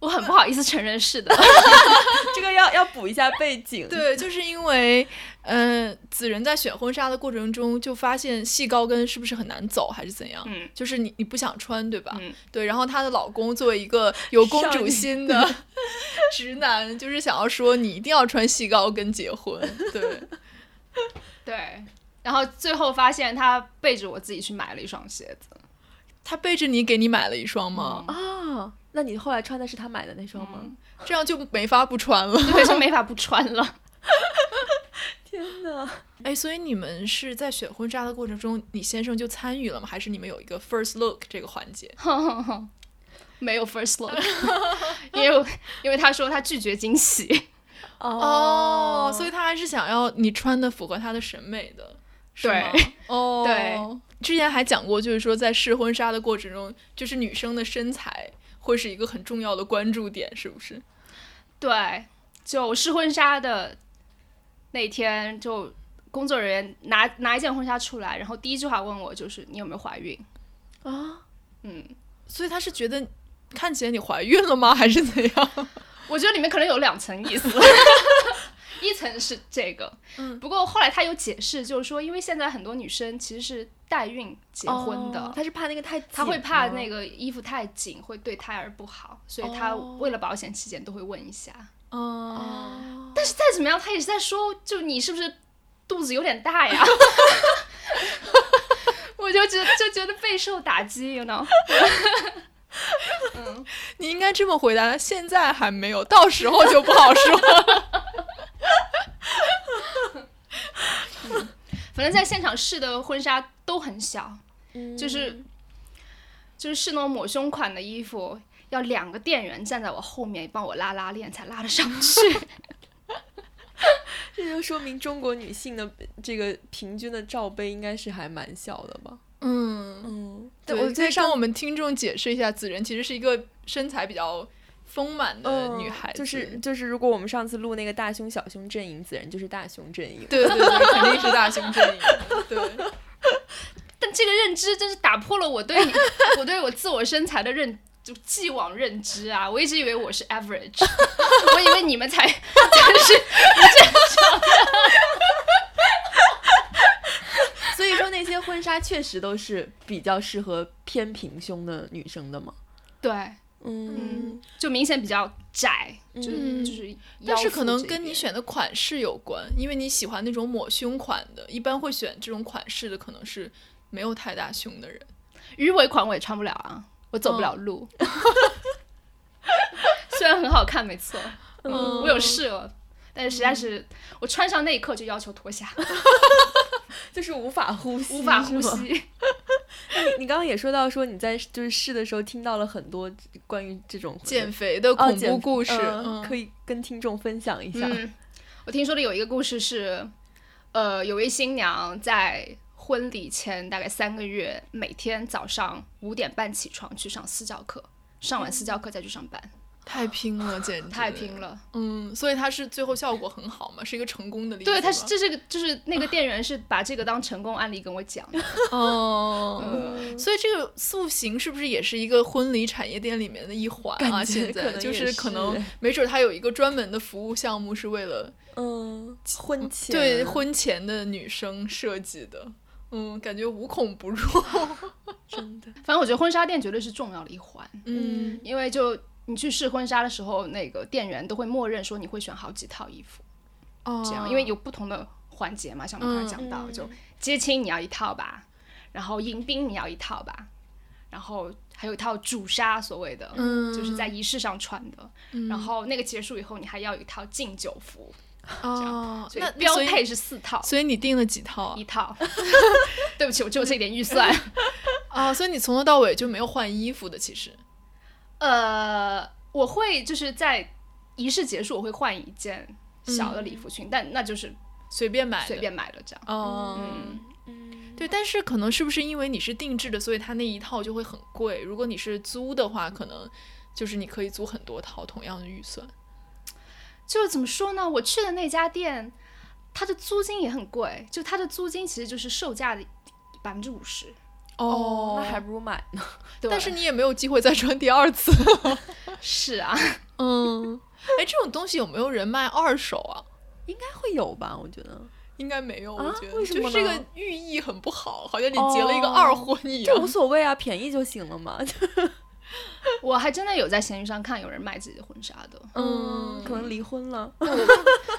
我很不好意思承认是的，[laughs] 这个要要补一下背景。[laughs] 对，就是因为，嗯，子仁在选婚纱的过程中就发现细高跟是不是很难走，还是怎样？嗯，就是你你不想穿，对吧？嗯，对。然后她的老公作为一个有公主心的直男，就是想要说你一定要穿细高跟结婚。对，[laughs] 对。然后最后发现他背着我自己去买了一双鞋子，他背着你给你买了一双吗？啊。那你后来穿的是他买的那双吗？这样就没法不穿了，[laughs] 对，就没法不穿了。[laughs] 天哪！哎，所以你们是在选婚纱的过程中，你先生就参与了吗？还是你们有一个 first look 这个环节？没有 first look，因为因为他说他拒绝惊喜。哦，所以他还是想要你穿的符合他的审美的，对，哦，[laughs] 对。之前还讲过，就是说在试婚纱的过程中，就是女生的身材。会是一个很重要的关注点，是不是？对，就试婚纱的那天，就工作人员拿拿一件婚纱出来，然后第一句话问我就是你有没有怀孕啊？嗯，所以他是觉得看起来你怀孕了吗，还是怎样？我觉得里面可能有两层意思。[laughs] 一层是这个，嗯，不过后来他有解释，就是说，因为现在很多女生其实是代孕结婚的，她是怕那个太，她会怕那个衣服太紧会对胎儿不好，所以她为了保险起见都会问一下。哦，但是再怎么样，他也是在说，就你是不是肚子有点大呀？[laughs] 我就觉就觉得备受打击，you know。嗯，[laughs] 你应该这么回答，现在还没有，到时候就不好说。[laughs] 反正，在现场试的婚纱都很小，就是就是试那种抹胸款的衣服，要两个店员站在我后面帮我拉拉链才拉得上去。[laughs] 这就说明中国女性的这个平均的罩杯应该是还蛮小的吧？嗯嗯，对，我可以向我们听众解释一下，子仁其实是一个身材比较丰满的女孩子，就是就是，如果我们上次录那个大胸小胸阵营，子仁就是大胸阵营，对对对，肯定是大胸阵营，对。[laughs] 但这个认知真是打破了我对你我对我自我身材的认就既往认知啊！我一直以为我是 average，[laughs] 我以为你们才才是不正常的。所以说那些婚纱确实都是比较适合偏平胸的女生的嘛？对，嗯，就明显比较窄，就是就是。但是可能跟你选的款式有关，因为你喜欢那种抹胸款的，一般会选这种款式的，可能是。没有太大胸的人，鱼尾款我也穿不了啊，我走不了路。[laughs] 虽然很好看，没错，我有试了，但是实在是我穿上那一刻就要求脱下，[laughs] 就是无法呼吸，无法呼吸。[laughs] 你你刚刚也说到说你在就是试的时候听到了很多关于这种减肥的恐怖故事，可以跟听众分享一下。我听说的有一个故事是，呃，有位新娘在。婚礼前大概三个月，每天早上五点半起床去上私教课，上完私教课再去上班，太拼了，简直太拼了。嗯，所以它是最后效果很好嘛，是一个成功的例子。对，他是这是个就是那个店员是把这个当成功案例跟我讲的。[laughs] 哦，所以这个塑形是不是也是一个婚礼产业店里面的一环啊？现在就是可能没准他有一个专门的服务项目是为了嗯婚前对婚前的女生设计的。嗯，感觉无孔不入，[laughs] 真的。反正我觉得婚纱店绝对是重要的一环。嗯，因为就你去试婚纱的时候，那个店员都会默认说你会选好几套衣服。哦。这样，因为有不同的环节嘛，像我们刚才讲到，就接亲你要一套吧，然后迎宾你要一套吧，然后还有一套主纱，所谓的，就是在仪式上穿的。然后那个结束以后，你还要一套敬酒服。哦，那标配是四套，所以你订了几套？一套。[laughs] 对不起，我只有这点预算。啊，[laughs] 所以你从头到尾就没有换衣服的，其实。呃，我会就是在仪式结束，我会换一件小的礼服裙，但那就是随便买，随便买的这样。哦，嗯嗯，对，但是可能是不是因为你是定制的，所以它那一套就会很贵？如果你是租的话，可能就是你可以租很多套，同样的预算。就是怎么说呢？我去的那家店，它的租金也很贵，就它的租金其实就是售价的百分之五十。哦，那还不如买呢。但是你也没有机会再穿第二次。[laughs] 是啊，[laughs] 嗯，哎，这种东西有没有人卖二手啊？应该会有吧？我觉得应该没有。我觉得就是这个寓意很不好，好像你结了一个二婚一样。这无所谓啊，便宜就行了嘛。[laughs] [laughs] 我还真的有在闲鱼上看有人卖自己的婚纱的，嗯，可能离婚了，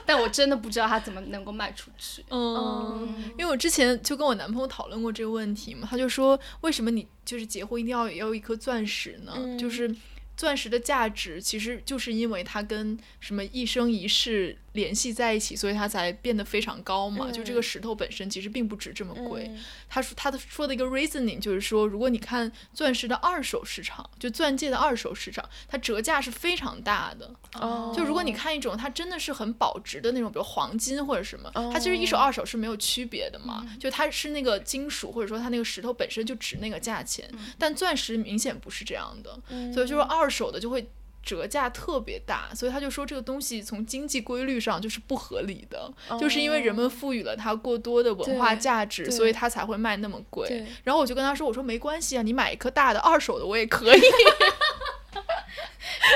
但我真的不知道他怎么能够卖出去。嗯，因为我之前就跟我男朋友讨论过这个问题嘛，他就说为什么你就是结婚一定要要一颗钻石呢？就是。钻石的价值其实就是因为它跟什么一生一世联系在一起，所以它才变得非常高嘛。就这个石头本身其实并不值这么贵。他说他的说的一个 reasoning 就是说，如果你看钻石的二手市场，就钻戒的二手市场，它折价是非常大的。哦。就如果你看一种它真的是很保值的那种，比如黄金或者什么，它其实一手二手是没有区别的嘛。就它是那个金属或者说它那个石头本身就值那个价钱，但钻石明显不是这样的。所以就是二。手的就会折价特别大，所以他就说这个东西从经济规律上就是不合理的，就是因为人们赋予了它过多的文化价值，所以它才会卖那么贵。然后我就跟他说：“我说没关系啊，你买一颗大的二手的我也可以。”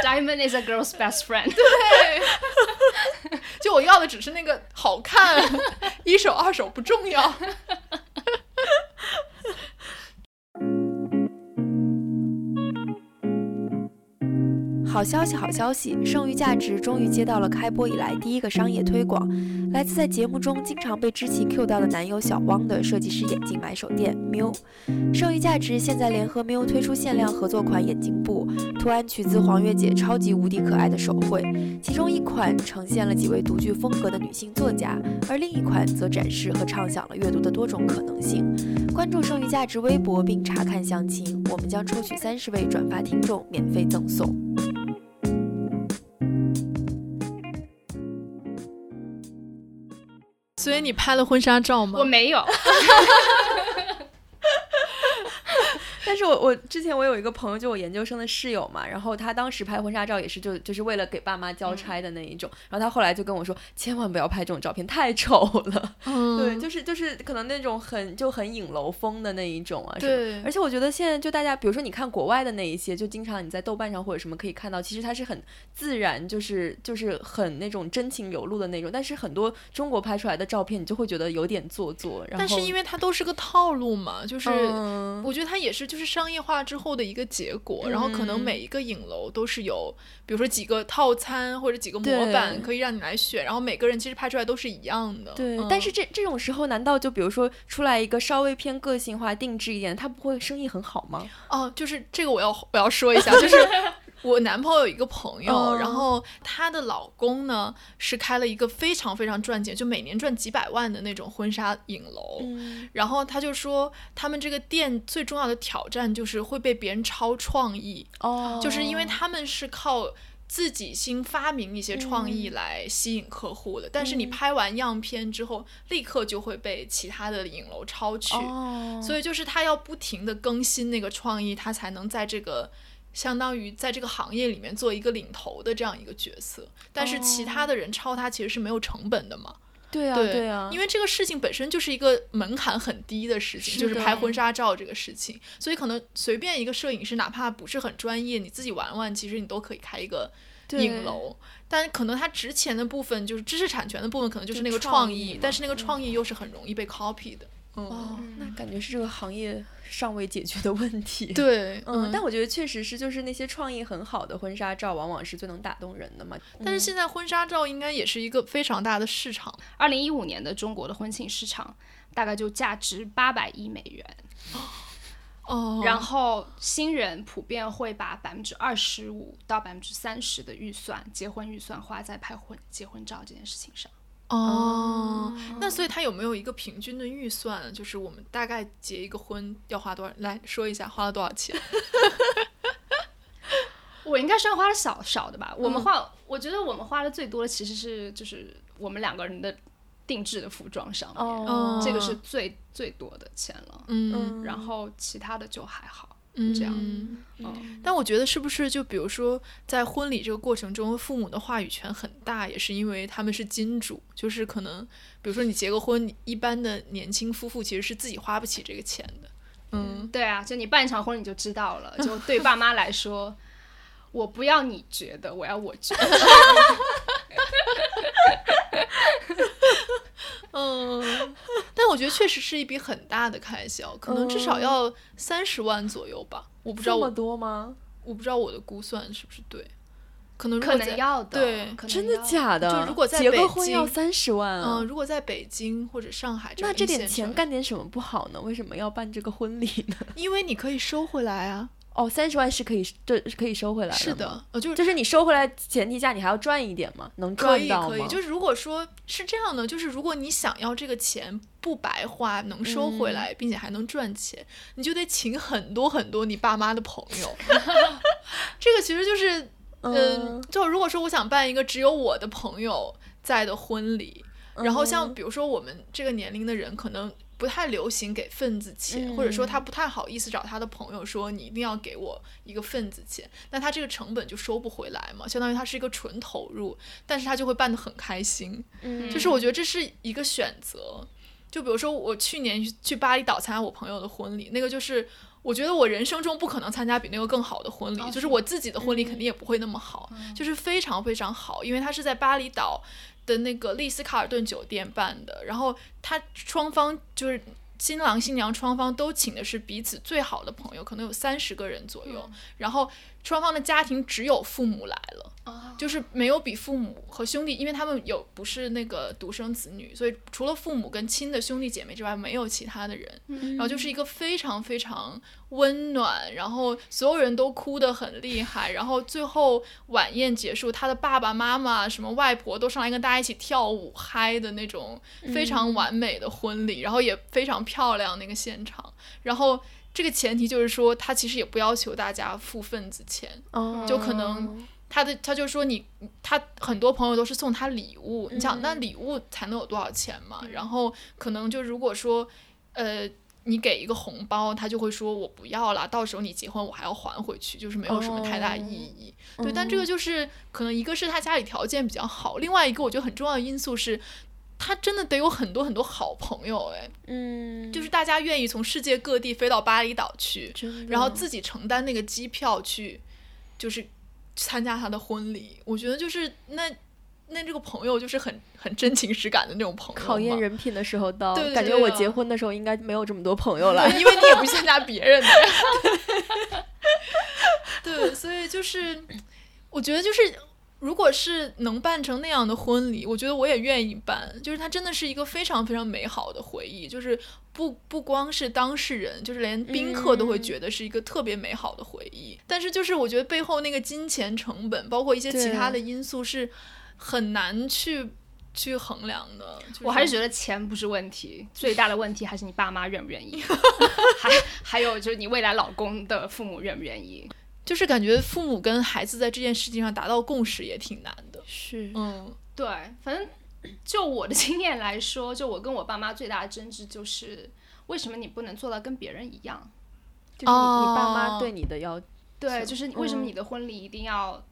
Diamond is a girl's best friend。对，就我要的只是那个好看，一手二手不重要。好消息，好消息！剩余价值终于接到了开播以来第一个商业推广，来自在节目中经常被知棋 Q 到的男友小汪的设计师眼镜买手店 Miu。剩余价值现在联合 Miu 推出限量合作款眼镜布，图案取自黄月姐超级无敌可爱的手绘，其中一款呈现了几位独具风格的女性作家，而另一款则展示和畅想了阅读的多种可能性。关注剩余价值微博并查看详情，我们将抽取三十位转发听众免费赠送。所以你拍了婚纱照吗？我没有。[laughs] 但是我我之前我有一个朋友，就我研究生的室友嘛，然后他当时拍婚纱照也是就就是为了给爸妈交差的那一种，然后他后来就跟我说，千万不要拍这种照片，太丑了。嗯，对，就是就是可能那种很就很影楼风的那一种啊。对。而且我觉得现在就大家，比如说你看国外的那一些，就经常你在豆瓣上或者什么可以看到，其实它是很自然，就是就是很那种真情流露的那种。但是很多中国拍出来的照片，你就会觉得有点做作。但是因为它都是个套路嘛，就是我觉得它也是。就是商业化之后的一个结果，然后可能每一个影楼都是有，比如说几个套餐或者几个模板可以让你来选，然后每个人其实拍出来都是一样的。对，但是这这种时候，难道就比如说出来一个稍微偏个性化、定制一点，它不会生意很好吗？哦，就是这个我要我要说一下，就是。我男朋友有一个朋友，然后她的老公呢是开了一个非常非常赚钱，就每年赚几百万的那种婚纱影楼。然后他就说，他们这个店最重要的挑战就是会被别人抄创意。哦，就是因为他们是靠自己新发明一些创意来吸引客户的，但是你拍完样片之后，立刻就会被其他的影楼抄去。哦，所以就是他要不停的更新那个创意，他才能在这个。相当于在这个行业里面做一个领头的这样一个角色，但是其他的人抄他其实是没有成本的嘛？对啊，对啊，因为这个事情本身就是一个门槛很低的事情，就是拍婚纱照这个事情，所以可能随便一个摄影师，哪怕不是很专业，你自己玩玩，其实你都可以开一个影楼。但可能他值钱的部分就是知识产权的部分，可能就是那个创意，但是那个创意又是很容易被 copy 的。哦，那感觉是这个行业尚未解决的问题。对，嗯，但我觉得确实是，就是那些创意很好的婚纱照，往往是最能打动人的嘛。但是现在婚纱照应该也是一个非常大的市场。二零一五年的中国的婚庆市场大概就价值八百亿美元。哦。[laughs] 然后新人普遍会把百分之二十五到百分之三十的预算，结婚预算花在拍婚结婚照这件事情上。哦，那所以他有没有一个平均的预算？就是我们大概结一个婚要花多少？来说一下花了多少钱？[laughs] 我应该算花的少少的吧。我们花，我觉得我们花的最多的其实是就是我们两个人的定制的服装上面，这个是最最多的钱了。嗯，然后其他的就还好。嗯，这样。嗯，但我觉得是不是就比如说在婚礼这个过程中，父母的话语权很大，也是因为他们是金主，就是可能比如说你结个婚，一般的年轻夫妇其实是自己花不起这个钱的。嗯，对啊，就你办一场婚礼就知道了。就对爸妈来说，我不要你觉得，我要我觉得。[laughs] 嗯，但我觉得确实是一笔很大的开销，可能至少要三十万左右吧。我不知道这么多吗？我不知道我的估算是不是对，可能可能要的。对，真的假的？就如果在结个婚要三十万啊？嗯，如果在北京或者上海，那这点钱干点什么不好呢？为什么要办这个婚礼呢？因为你可以收回来啊。哦，三十万是可以，这是可以收回来的。是的，呃，就是就是你收回来前提下，你还要赚一点嘛，能赚到吗？可以，可以。就是如果说是这样的，就是如果你想要这个钱不白花，能收回来，并且还能赚钱，你就得请很多很多你爸妈的朋友。[laughs] 这个其实就是，嗯，就如果说我想办一个只有我的朋友在的婚礼，然后像比如说我们这个年龄的人，可能。不太流行给份子钱，或者说他不太好意思找他的朋友说你一定要给我一个份子钱，那他这个成本就收不回来嘛，相当于他是一个纯投入，但是他就会办得很开心，就是我觉得这是一个选择。就比如说我去年去巴厘岛参加我朋友的婚礼，那个就是我觉得我人生中不可能参加比那个更好的婚礼，就是我自己的婚礼肯定也不会那么好，就是非常非常好，因为他是在巴厘岛。的那个丽思卡尔顿酒店办的，然后他双方就是新郎新娘双方都请的是彼此最好的朋友，可能有三十个人左右，然后双方的家庭只有父母来了。就是没有比父母和兄弟，因为他们有不是那个独生子女，所以除了父母跟亲的兄弟姐妹之外，没有其他的人。然后就是一个非常非常温暖，然后所有人都哭得很厉害，然后最后晚宴结束，他的爸爸妈妈、什么外婆都上来跟大家一起跳舞嗨的那种非常完美的婚礼，然后也非常漂亮那个现场。然后这个前提就是说，他其实也不要求大家付份子钱，就可能。他的他就说你他很多朋友都是送他礼物，你想那礼物才能有多少钱嘛？然后可能就如果说呃你给一个红包，他就会说我不要了，到时候你结婚我还要还回去，就是没有什么太大意义。对，但这个就是可能一个是他家里条件比较好，另外一个我觉得很重要的因素是。他真的得有很多很多好朋友哎，嗯，就是大家愿意从世界各地飞到巴厘岛去，然后自己承担那个机票去，就是参加他的婚礼。我觉得就是那那这个朋友就是很很真情实感的那种朋友。考验人品的时候到，对，感觉我结婚的时候应该没有这么多朋友了，因为你也不参加别人的。[laughs] 对，所以就是我觉得就是。如果是能办成那样的婚礼，我觉得我也愿意办。就是它真的是一个非常非常美好的回忆，就是不不光是当事人，就是连宾客都会觉得是一个特别美好的回忆。但是就是我觉得背后那个金钱成本，包括一些其他的因素，是很难去去衡量的。我还是觉得钱不是问题，最大的问题还是你爸妈愿不愿意，[laughs] 还还有就是你未来老公的父母愿不愿意。就是感觉父母跟孩子在这件事情上达到共识也挺难的。是，嗯，对，反正就我的经验来说，就我跟我爸妈最大的争执就是，为什么你不能做到跟别人一样？就是你你爸妈对你的要，对，就是为什么你的婚礼一定要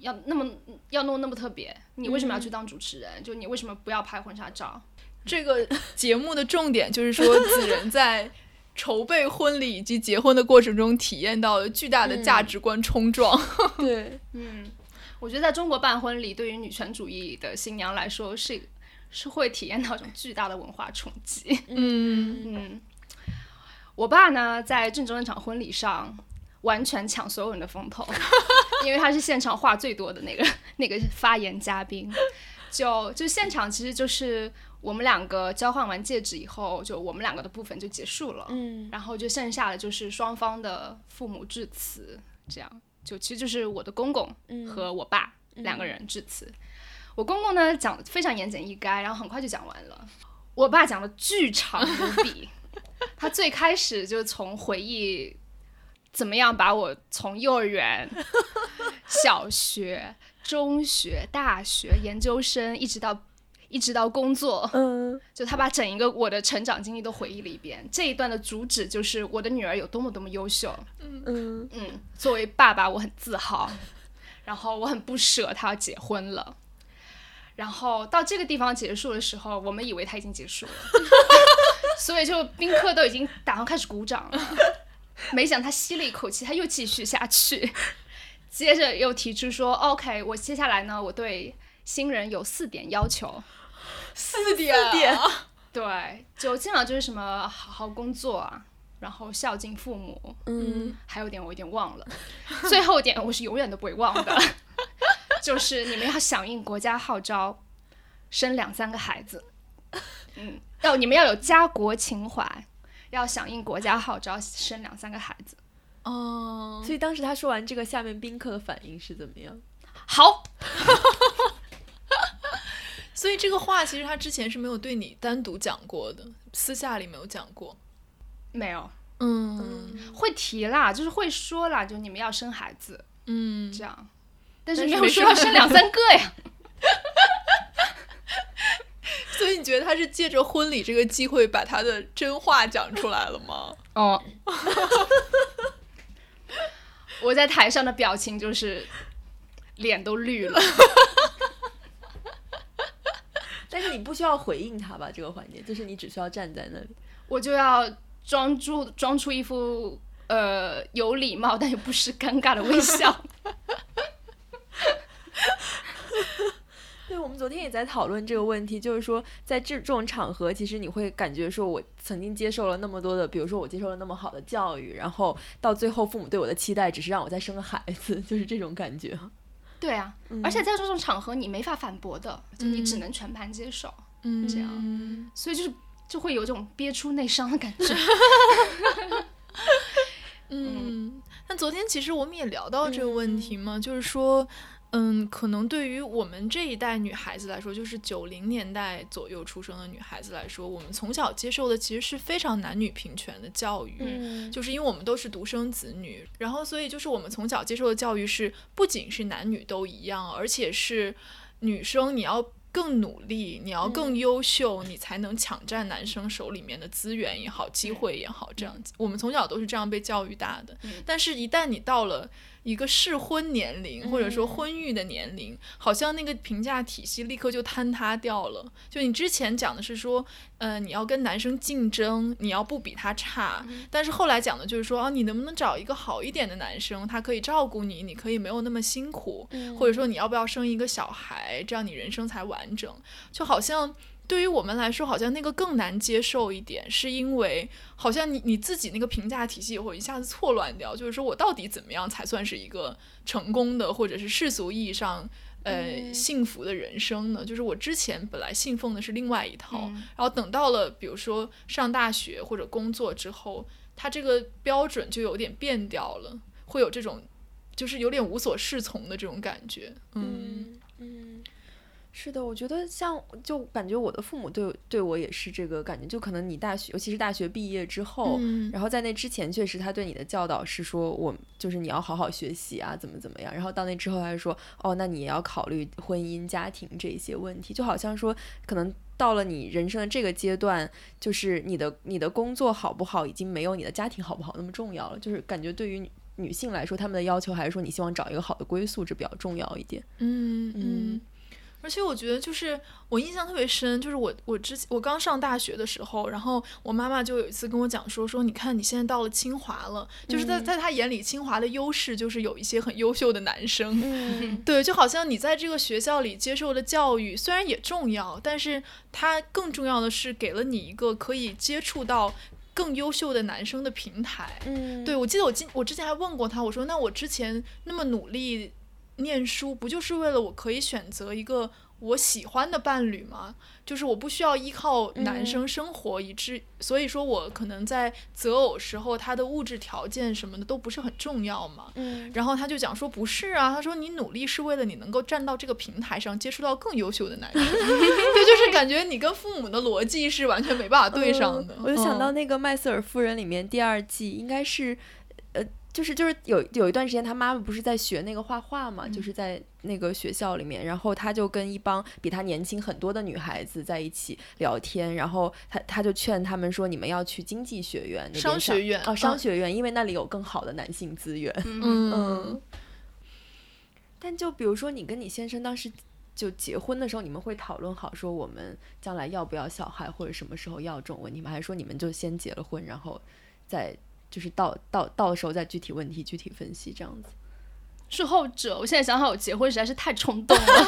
要那么要弄那么特别？你为什么要去当主持人？就你为什么不要拍婚纱照？这个节目的重点就是说，[laughs] 子仁在。筹备婚礼以及结婚的过程中，体验到了巨大的价值观冲撞。[laughs] [laughs] 对，嗯，我觉得在中国办婚礼，对于女权主义的新娘来说，是是会体验到一种巨大的文化冲击。[laughs] 嗯嗯，我爸呢，在郑州那场婚礼上，完全抢所有人的风头，因为他是现场话最多的那个那个发言嘉宾。就就现场其实就是。我们两个交换完戒指以后，就我们两个的部分就结束了。嗯，然后就剩下的就是双方的父母致辞，这样就其实就是我的公公和我爸两个人致辞。我公公呢讲非常言简意赅，然后很快就讲完了。我爸讲的巨长无比，[laughs] 他最开始就从回忆怎么样把我从幼儿园、小学、中学、大学、研究生一直到。一直到工作，嗯，[laughs] 就他把整一个我的成长经历都回忆了一遍。这一段的主旨就是我的女儿有多么多么优秀，嗯嗯，作为爸爸我很自豪，然后我很不舍她要结婚了。然后到这个地方结束的时候，我们以为他已经结束了，[laughs] 所以就宾客都已经打算开始鼓掌了。没想他吸了一口气，他又继续下去，接着又提出说：“OK，我接下来呢，我对新人有四点要求。”四点，[laughs] 对，就基本上就是什么好好工作啊，然后孝敬父母，嗯，还有点我有点忘了，最后一点我是永远都不会忘的，[laughs] 就是你们要响应国家号召，生两三个孩子，嗯，要你们要有家国情怀，要响应国家号召，生两三个孩子，哦，所以当时他说完这个，下面宾客的反应是怎么样？好。所以这个话其实他之前是没有对你单独讲过的，私下里没有讲过，没有，嗯，会提啦，就是会说啦，就你们要生孩子，嗯，这样，但是没有说要生两三个呀。[laughs] 所以你觉得他是借着婚礼这个机会把他的真话讲出来了吗？[laughs] 哦，我在台上的表情就是脸都绿了。但是你不需要回应他吧？这个环节就是你只需要站在那里，我就要装出装出一副呃有礼貌但又不失尴尬的微笑。[laughs] 对，我们昨天也在讨论这个问题，就是说在这这种场合，其实你会感觉说，我曾经接受了那么多的，比如说我接受了那么好的教育，然后到最后父母对我的期待只是让我再生个孩子，[laughs] 就是这种感觉。对啊，而且在这种场合你没法反驳的，就你只能全盘接受，嗯，这样，所以就是就会有种憋出内伤的感觉。[laughs] 嗯，那昨天其实我们也聊到这个问题嘛，就是说，嗯，可能对于我们这一代女孩子来说，就是九零年代左右出生的女孩子来说，我们从小接受的其实是非常男女平权的教育，就是因为我们都是独生子女，然后所以就是我们从小接受的教育是不仅是男女都一样，而且是女生你要。更努力，你要更优秀，你才能抢占男生手里面的资源也好，机会也好，这样子。我们从小都是这样被教育大的，但是，一旦你到了。一个适婚年龄，或者说婚育的年龄，好像那个评价体系立刻就坍塌掉了。就你之前讲的是说，呃，你要跟男生竞争，你要不比他差。但是后来讲的就是说，啊，你能不能找一个好一点的男生，他可以照顾你，你可以没有那么辛苦，或者说你要不要生一个小孩，这样你人生才完整。就好像。对于我们来说，好像那个更难接受一点，是因为好像你你自己那个评价体系会一下子错乱掉。就是说我到底怎么样才算是一个成功的，或者是世俗意义上呃幸福的人生呢？就是我之前本来信奉的是另外一套，然后等到了比如说上大学或者工作之后，他这个标准就有点变掉了，会有这种就是有点无所适从的这种感觉。嗯嗯。是的，我觉得像就感觉我的父母对对我也是这个感觉，就可能你大学，尤其是大学毕业之后，然后在那之前，确实他对你的教导是说，我就是你要好好学习啊，怎么怎么样。然后到那之后，他就说，哦，那你也要考虑婚姻、家庭这些问题，就好像说，可能到了你人生的这个阶段，就是你的你的工作好不好，已经没有你的家庭好不好那么重要了。就是感觉对于女性来说，他们的要求还是说，你希望找一个好的归宿，这比较重要一点。嗯嗯。而且我觉得，就是我印象特别深，就是我我之前我刚上大学的时候，然后我妈妈就有一次跟我讲说，说你看你现在到了清华了，就是在在她眼里，清华的优势就是有一些很优秀的男生，[laughs] 对，就好像你在这个学校里接受的教育虽然也重要，但是它更重要的是给了你一个可以接触到更优秀的男生的平台。嗯，对我记得我今我之前还问过他，我说那我之前那么努力。念书不就是为了我可以选择一个我喜欢的伴侣吗？就是我不需要依靠男生生活，以致所以说我可能在择偶时候，他的物质条件什么的都不是很重要嘛。嗯。然后他就讲说不是啊，他说你努力是为了你能够站到这个平台上，接触到更优秀的男生。[laughs] 对，就是感觉你跟父母的逻辑是完全没办法对上的。我就想到那个麦瑟尔夫人里面第二季应该是。就是就是有有一段时间，他妈妈不是在学那个画画嘛，就是在那个学校里面，然后他就跟一帮比他年轻很多的女孩子在一起聊天，然后他他就劝他们说：“你们要去经济学院那商学院哦，商学院，因为那里有更好的男性资源。”嗯。但就比如说，你跟你先生当时就结婚的时候，你们会讨论好说我们将来要不要小孩，或者什么时候要这种问题吗？还是说你们就先结了婚，然后再？就是到到到时候再具体问题具体分析这样子，是后者。我现在想想，我结婚实在是太冲动了，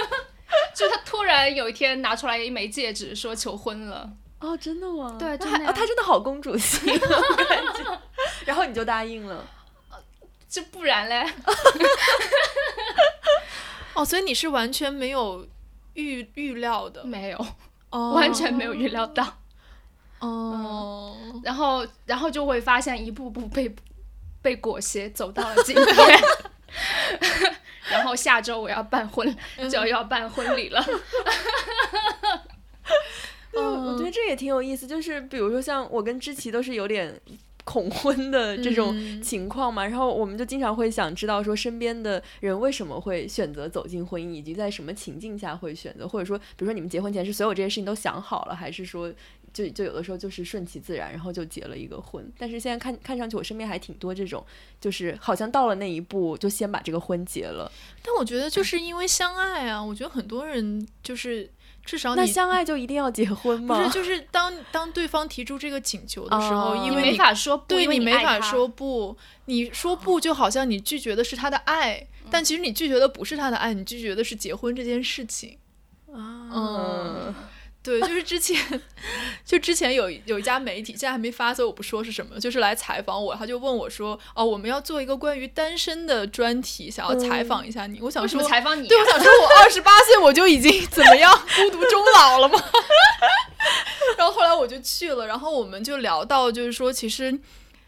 [laughs] 就他突然有一天拿出来一枚戒指说求婚了。哦，真的吗？对，他他真的好公主心，[laughs] 然后你就答应了，这不然嘞？哦，所以你是完全没有预预料的，没有，完全没有预料到。哦，然后，然后就会发现一步步被被裹挟走到了今天，[laughs] 然后下周我要办婚，就要办婚礼了。嗯，我觉得这也挺有意思，就是比如说像我跟知琪都是有点。恐婚的这种情况嘛，然后我们就经常会想知道说身边的人为什么会选择走进婚姻，以及在什么情境下会选择，或者说，比如说你们结婚前是所有这些事情都想好了，还是说就就有的时候就是顺其自然，然后就结了一个婚。但是现在看看上去我身边还挺多这种，就是好像到了那一步就先把这个婚结了。但我觉得就是因为相爱啊，我觉得很多人就是。至少那相爱就一定要结婚吗？不是，就是当当对方提出这个请求的时候，因为你没法说不，对你没法说不，你说不就好像你拒绝的是他的爱，但其实你拒绝的不是他的爱，你拒绝的是结婚这件事情啊。嗯。对，就是之前，就之前有有一家媒体，现在还没发，所以我不说是什么，就是来采访我，他就问我说：“哦，我们要做一个关于单身的专题，想要采访一下你。”我想说采访你，对，我想说我二十八岁我就已经怎么样孤独终老了吗？[laughs] 然后后来我就去了，然后我们就聊到，就是说其实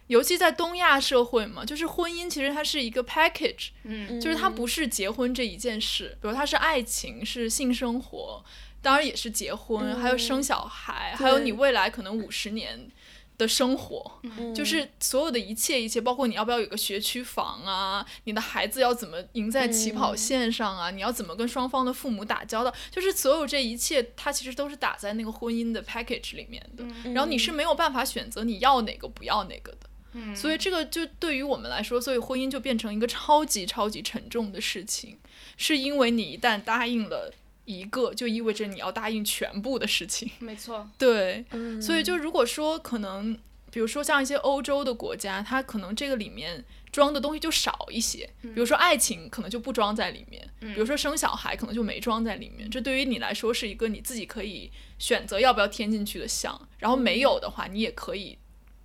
尤其在东亚社会嘛，就是婚姻其实它是一个 package，嗯，就是它不是结婚这一件事，比如它是爱情，是性生活，当然也是结婚，还有生小孩，还有你未来可能五十年。的生活，就是所有的一切一切，包括你要不要有个学区房啊，你的孩子要怎么赢在起跑线上啊，你要怎么跟双方的父母打交道，就是所有这一切，它其实都是打在那个婚姻的 package 里面的。然后你是没有办法选择你要哪个不要哪个的。所以这个就对于我们来说，所以婚姻就变成一个超级超级沉重的事情，是因为你一旦答应了。一个就意味着你要答应全部的事情，没错。对，所以就如果说可能，比如说像一些欧洲的国家，它可能这个里面装的东西就少一些，比如说爱情可能就不装在里面，比如说生小孩可能就没装在里面。这对于你来说是一个你自己可以选择要不要添进去的项，然后没有的话，你也可以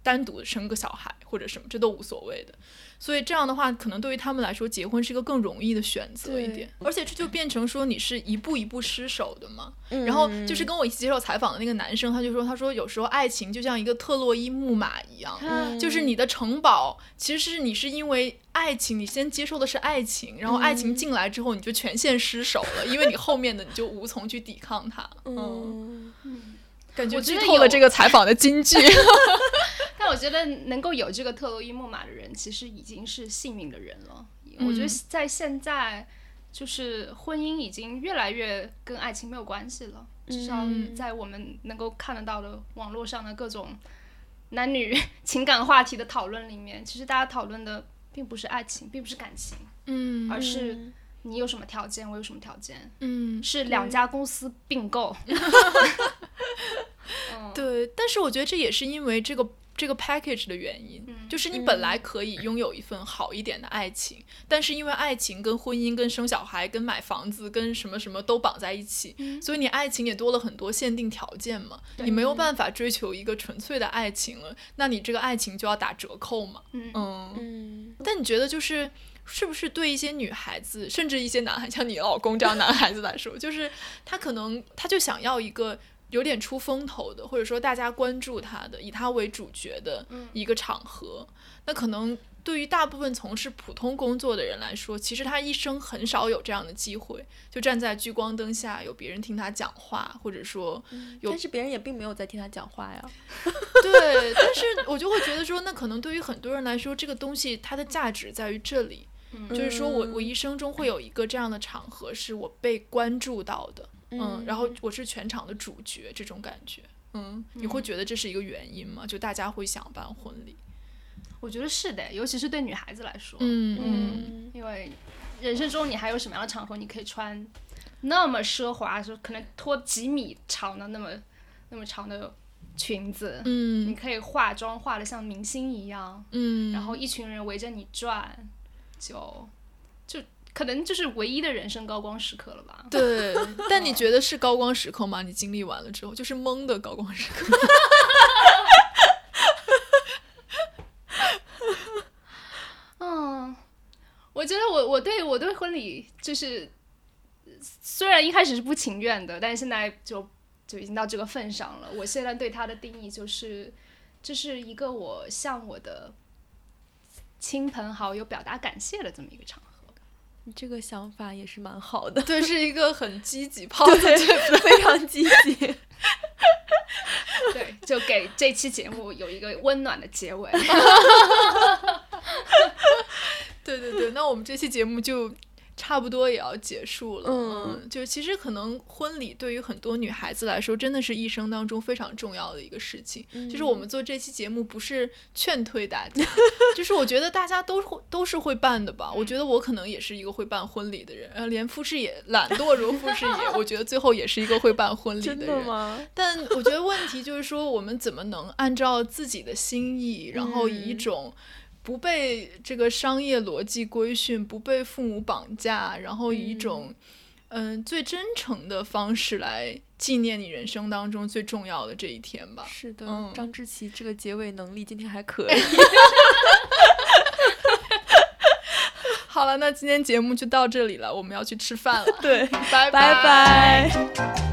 单独生个小孩或者什么，这都无所谓的。所以这样的话，可能对于他们来说，结婚是一个更容易的选择一点。而且这就变成说，你是一步一步失手的嘛。然后就是跟我一起接受采访的那个男生，他就说，他说有时候爱情就像一个特洛伊木马一样，就是你的城堡其实是你是因为爱情，你先接受的是爱情，然后爱情进来之后，你就全线失守了，因为你后面的你就无从去抵抗它。嗯。感觉剧透了这个采访的金句，[laughs] 但我觉得能够有这个特洛伊木马的人，其实已经是幸运的人了。我觉得在现在，就是婚姻已经越来越跟爱情没有关系了。至少在我们能够看得到的网络上的各种男女 [laughs] 情感话题的讨论里面，其实大家讨论的并不是爱情，并不是感情，嗯，而是你有什么条件，我有什么条件，嗯，是两家公司并购。[laughs] 对，但是我觉得这也是因为这个这个 package 的原因，就是你本来可以拥有一份好一点的爱情，但是因为爱情跟婚姻、跟生小孩、跟买房子、跟什么什么都绑在一起，所以你爱情也多了很多限定条件嘛，你没有办法追求一个纯粹的爱情了，那你这个爱情就要打折扣嘛。嗯嗯。但你觉得就是是不是对一些女孩子，甚至一些男孩，像你老公这样男孩子来说，就是他可能他就想要一个。有点出风头的，或者说大家关注他的，以他为主角的一个场合，那可能对于大部分从事普通工作的人来说，其实他一生很少有这样的机会，就站在聚光灯下，有别人听他讲话，或者说，但是别人也并没有在听他讲话呀。[laughs] 对，但是我就会觉得说，那可能对于很多人来说，这个东西它的价值在于这里，就是说我我一生中会有一个这样的场合，是我被关注到的。嗯，然后我是全场的主角，这种感觉，嗯，你会觉得这是一个原因吗？就大家会想办婚礼？我觉得是的，尤其是对女孩子来说，嗯嗯，因为人生中你还有什么样的场合你可以穿那么奢华，说可能拖几米长的那么那么长的裙子，嗯，你可以化妆化的像明星一样，嗯，然后一群人围着你转，就。可能就是唯一的人生高光时刻了吧？对，但你觉得是高光时刻吗？你经历完了之后，就是懵的高光时刻。[laughs] 嗯，我觉得我我对我对婚礼就是，虽然一开始是不情愿的，但是现在就就已经到这个份上了。我现在对它的定义就是，这是一个我向我的亲朋好友表达感谢的这么一个场合。你这个想法也是蛮好的，[laughs] 对，是一个很积极、[laughs] 泡对，非常积极。[laughs] 对，就给这期节目有一个温暖的结尾。对对对，那我们这期节目就。差不多也要结束了，嗯，就其实可能婚礼对于很多女孩子来说，真的是一生当中非常重要的一个事情。就是我们做这期节目不是劝退大家，[laughs] 就是我觉得大家都会都是会办的吧。我觉得我可能也是一个会办婚礼的人，呃，连傅士也懒惰如傅士也，[laughs] 我觉得最后也是一个会办婚礼的人。真的吗？[laughs] 但我觉得问题就是说，我们怎么能按照自己的心意，然后以一种。不被这个商业逻辑规训，不被父母绑架，然后以一种嗯最真诚的方式来纪念你人生当中最重要的这一天吧。是的，张志奇这个结尾能力今天还可以。[laughs] 好了，那今天节目就到这里了，我们要去吃饭了。对，拜拜。